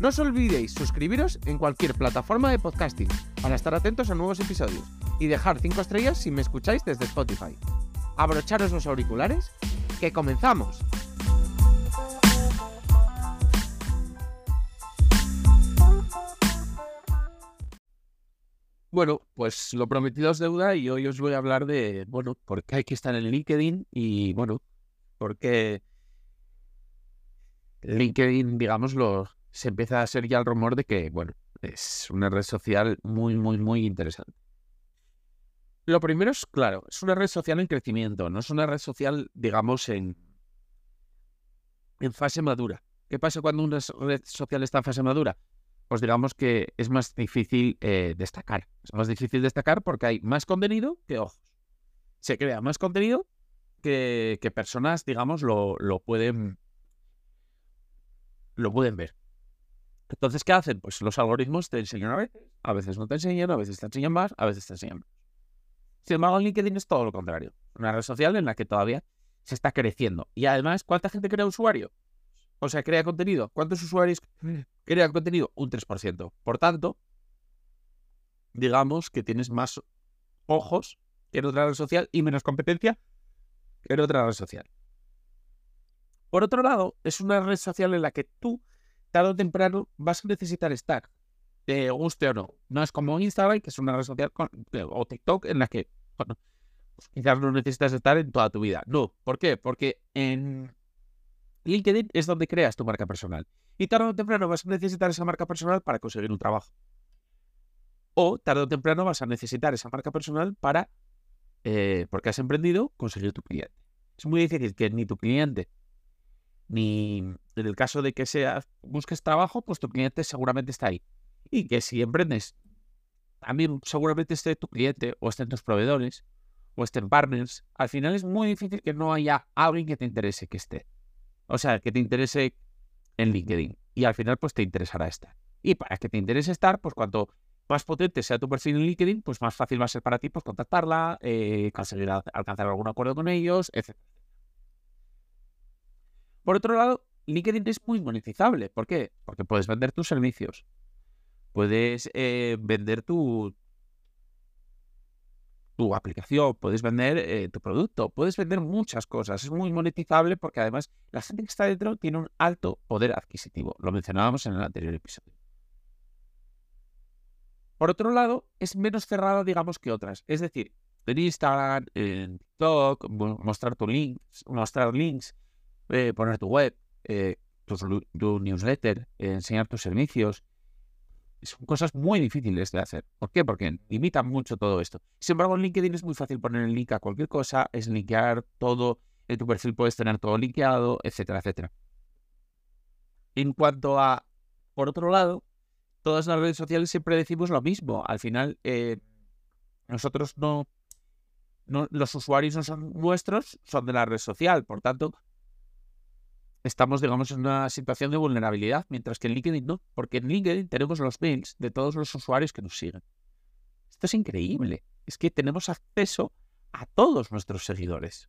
No os olvidéis suscribiros en cualquier plataforma de podcasting para estar atentos a nuevos episodios y dejar 5 estrellas si me escucháis desde Spotify. Abrocharos los auriculares, que comenzamos. Bueno, pues lo prometido es deuda y hoy os voy a hablar de, bueno, por qué hay que estar en LinkedIn y, bueno, por qué LinkedIn, digámoslo, se empieza a ser ya el rumor de que, bueno, es una red social muy, muy, muy interesante. Lo primero es, claro, es una red social en crecimiento, no es una red social, digamos, en, en fase madura. ¿Qué pasa cuando una red social está en fase madura? pues digamos que es más difícil eh, destacar. Es más difícil destacar porque hay más contenido que ojos. Se crea más contenido que, personas, digamos, lo, lo, pueden lo pueden ver. Entonces, ¿qué hacen? Pues los algoritmos te enseñan a veces, a veces no te enseñan, a veces te enseñan más, a veces te enseñan menos. Sin embargo, en LinkedIn es todo lo contrario. Una red social en la que todavía se está creciendo. Y además, ¿cuánta gente crea usuario? O sea, crea contenido. ¿Cuántos usuarios crean contenido? Un 3%. Por tanto, digamos que tienes más ojos que en otra red social y menos competencia que en otra red social. Por otro lado, es una red social en la que tú, tarde o temprano, vas a necesitar estar, te guste o no. No es como Instagram, que es una red social, o TikTok, en la que, pues quizás no necesitas estar en toda tu vida. No, ¿por qué? Porque en LinkedIn es donde creas tu marca personal. Y tarde o temprano vas a necesitar esa marca personal para conseguir un trabajo. O tarde o temprano vas a necesitar esa marca personal para, eh, porque has emprendido, conseguir tu cliente. Es muy difícil que ni tu cliente, ni en el caso de que seas, busques trabajo, pues tu cliente seguramente está ahí. Y que si emprendes, también seguramente esté tu cliente, o estén tus proveedores, o estén partners. Al final es muy difícil que no haya alguien que te interese que esté. O sea, que te interese en LinkedIn. Y al final, pues te interesará estar. Y para que te interese estar, pues cuanto más potente sea tu perfil en LinkedIn, pues más fácil va a ser para ti pues, contactarla, eh, conseguir alcanzar algún acuerdo con ellos, etc. Por otro lado, LinkedIn es muy monetizable. ¿Por qué? Porque puedes vender tus servicios. Puedes eh, vender tu, tu aplicación, puedes vender eh, tu producto, puedes vender muchas cosas. Es muy monetizable porque además la gente que está dentro tiene un alto poder adquisitivo. Lo mencionábamos en el anterior episodio. Por otro lado, es menos cerrada, digamos, que otras. Es decir, en Instagram, en TikTok, mostrar tu links, mostrar links, eh, poner tu web, eh, tu, newsletter, enseñar tus servicios, son cosas muy difíciles de hacer. ¿Por qué? Porque limitan mucho todo esto. Sin embargo, en LinkedIn es muy fácil poner el link a cualquier cosa, es linkear todo, en tu perfil puedes tener todo linkeado, etcétera, etcétera. En cuanto a, por otro lado, todas las redes sociales siempre decimos lo mismo. Al final, eh, nosotros no, no, los usuarios no son nuestros, son de la red social. Por tanto, estamos, digamos, en una situación de vulnerabilidad, mientras que en LinkedIn no, porque en LinkedIn tenemos los mails de todos los usuarios que nos siguen. Esto es increíble. Es que tenemos acceso a todos nuestros seguidores.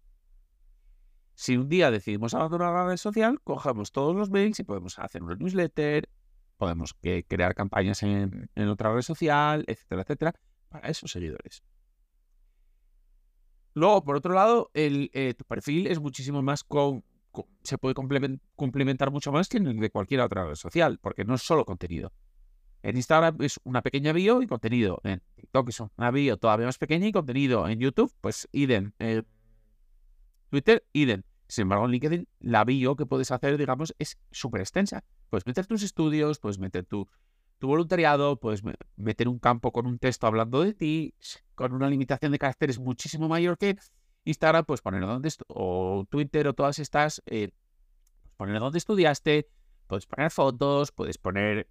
Si un día decidimos abandonar la red social, cogemos todos los mails y podemos hacer una newsletter, podemos crear campañas en, otra red social, etcétera, etcétera, para esos seguidores. Luego, por otro lado, el, eh, tu perfil es muchísimo más con, se puede complementar mucho más que en de cualquier otra red social, porque no es solo contenido. En Instagram es una pequeña bio y contenido. En TikTok es una bio todavía más pequeña y contenido. En YouTube, pues idem. Twitter, idem. Sin embargo, en LinkedIn, la bio que puedes hacer, digamos, es súper extensa. Puedes meter tus estudios, puedes meter tu voluntariado, puedes meter un campo con un texto hablando de ti, con una limitación de caracteres muchísimo mayor que Instagram, pues poner dónde, o Twitter o todas estas, eh, poner dónde estudiaste, puedes poner fotos, puedes poner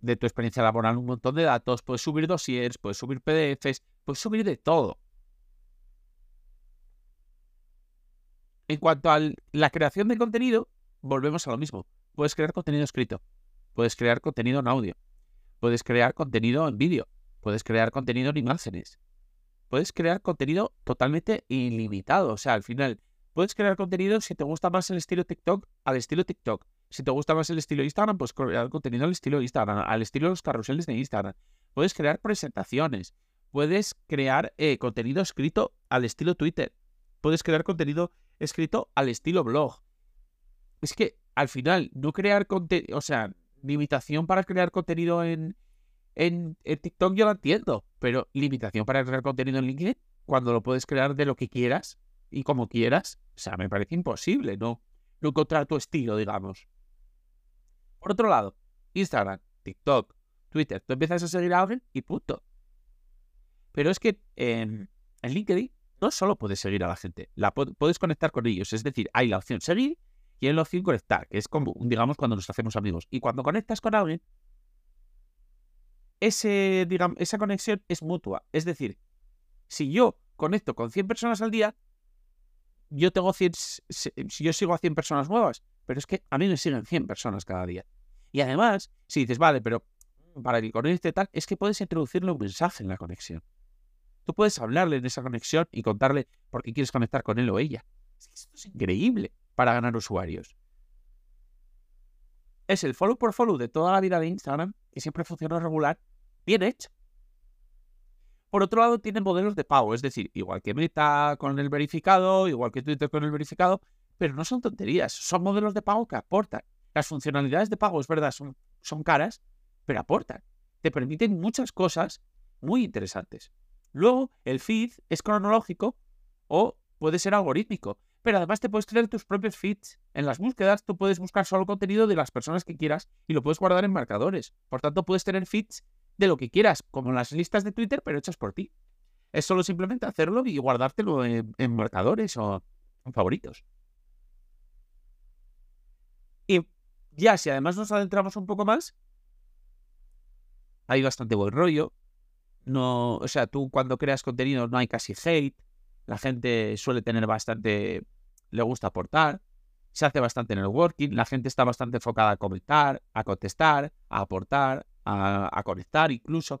de tu experiencia laboral un montón de datos, puedes subir dossiers, puedes subir PDFs, puedes subir de todo. En cuanto a la creación de contenido, volvemos a lo mismo. Puedes crear contenido escrito, puedes crear contenido en audio, puedes crear contenido en vídeo, puedes crear contenido en imágenes, puedes crear contenido totalmente ilimitado. O sea, al final, puedes crear contenido si te gusta más el estilo TikTok, al estilo TikTok. Si te gusta más el estilo Instagram, pues crear contenido al estilo Instagram, al estilo los carruseles de Instagram. Puedes crear presentaciones, puedes crear eh, contenido escrito al estilo Twitter, puedes crear contenido escrito al estilo blog. Es que al final, no crear contenido, o sea, limitación para crear contenido en, en, TikTok yo lo entiendo, pero limitación para crear contenido en LinkedIn, cuando lo puedes crear de lo que quieras y como quieras, o sea, me parece imposible no, no encontrar tu estilo, digamos. Por otro lado, Instagram, TikTok, Twitter, tú empiezas a seguir a alguien y punto. Pero es que en, en LinkedIn no solo puedes seguir a la gente, la puedes conectar con ellos. Es decir, hay la opción seguir y hay la opción conectar, que es como, digamos, cuando nos hacemos amigos. Y cuando conectas con alguien, ese, digamos, esa conexión es mutua. Es decir, si yo conecto con 100 personas al día, yo tengo 100, si yo sigo a 100 personas nuevas, pero es que a mí me siguen 100 personas cada día. Y además, si dices, vale, pero para que conecte tal, es que puedes introducirle un mensaje en la conexión. Tú puedes hablarle en esa conexión y contarle por qué quieres conectar con él o ella. Esto es increíble para ganar usuarios. Es el follow por follow de toda la vida de Instagram, que siempre funciona regular, bien hecho. Por otro lado, tiene modelos de pago, es decir, igual que Meta con el verificado, igual que Twitter con el verificado, pero no son tonterías, son modelos de pago que aportan. Las funcionalidades de pago, es verdad, son, son caras, pero aportan. Te permiten muchas cosas muy interesantes. Luego, el feed es cronológico o puede ser algorítmico, pero además te puedes crear tus propios feeds. En las búsquedas tú puedes buscar solo contenido de las personas que quieras y lo puedes guardar en marcadores. Por tanto, puedes tener feeds de lo que quieras, como las listas de Twitter, pero hechas por ti. Es solo simplemente hacerlo y guardártelo en, marcadores o en favoritos. Y ya, si además nos adentramos un poco más, hay bastante buen rollo. No, o sea, tú cuando creas contenido no hay casi hate. La gente suele tener bastante, le gusta aportar. Se hace bastante networking. La gente está bastante enfocada a comentar, a contestar, a aportar, a, conectar incluso.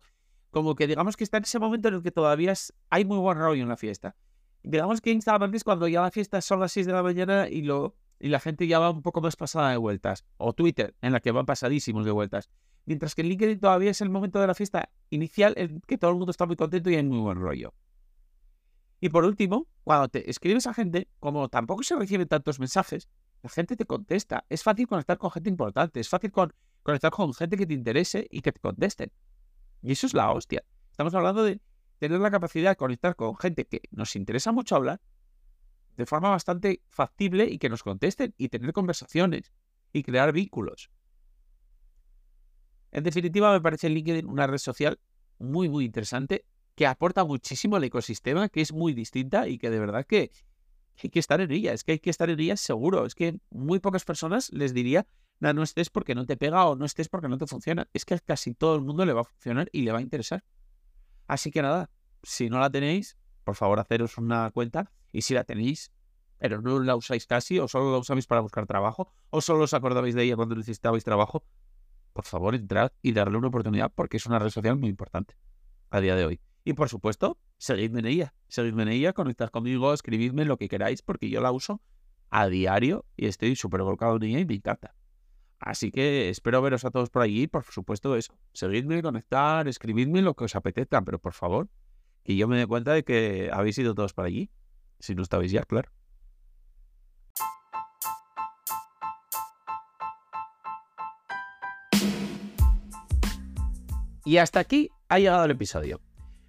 Como que digamos que está en ese momento en el que todavía hay muy buen rollo en la fiesta. Digamos que Instagram es cuando ya la fiesta son las 6 de la mañana y, lo, y la gente ya va un poco más pasada de vueltas. O Twitter, en la que van pasadísimos de vueltas. Mientras que en LinkedIn todavía es el momento de la fiesta inicial en que todo el mundo está muy contento y hay muy buen rollo. Y por último, cuando te escribes a gente, como tampoco se reciben tantos mensajes, la gente te contesta. Es fácil conectar con gente importante, es fácil conectar con gente que te interese y que te contesten. Y eso es la hostia. Estamos hablando de tener la capacidad de conectar con gente que nos interesa mucho hablar de forma bastante factible y que nos contesten y tener conversaciones y crear vínculos. En definitiva, me parece LinkedIn una red social muy, muy interesante que aporta muchísimo al ecosistema, que es muy distinta y que de verdad que hay que estar en ella. Es que hay que estar en ella seguro. Es que muy pocas personas les diría, no, no estés porque no te pega o no estés porque no te funciona. Es que a casi todo el mundo le va a funcionar y le va a interesar. Así que nada, si no la tenéis, por favor, haceros una cuenta. Y si la tenéis, pero no la usáis casi, o solo la usáis para buscar trabajo, o solo os acordabais de ella cuando necesitabais trabajo, por favor, entrad y darle una oportunidad porque es una red social muy importante a día de hoy. Y por supuesto, seguidme en ella. Seguidme en ella, conectad conmigo, escribidme lo que queráis porque yo la uso a diario y estoy súper volcado en ella y me encanta. Así que espero veros a todos por allí. Por supuesto, eso. Seguidme, conectar, escribidme lo que os apetezca, pero por favor, que yo me dé cuenta de que habéis ido todos por allí. Si no estabais ya, claro. Y hasta aquí ha llegado el episodio.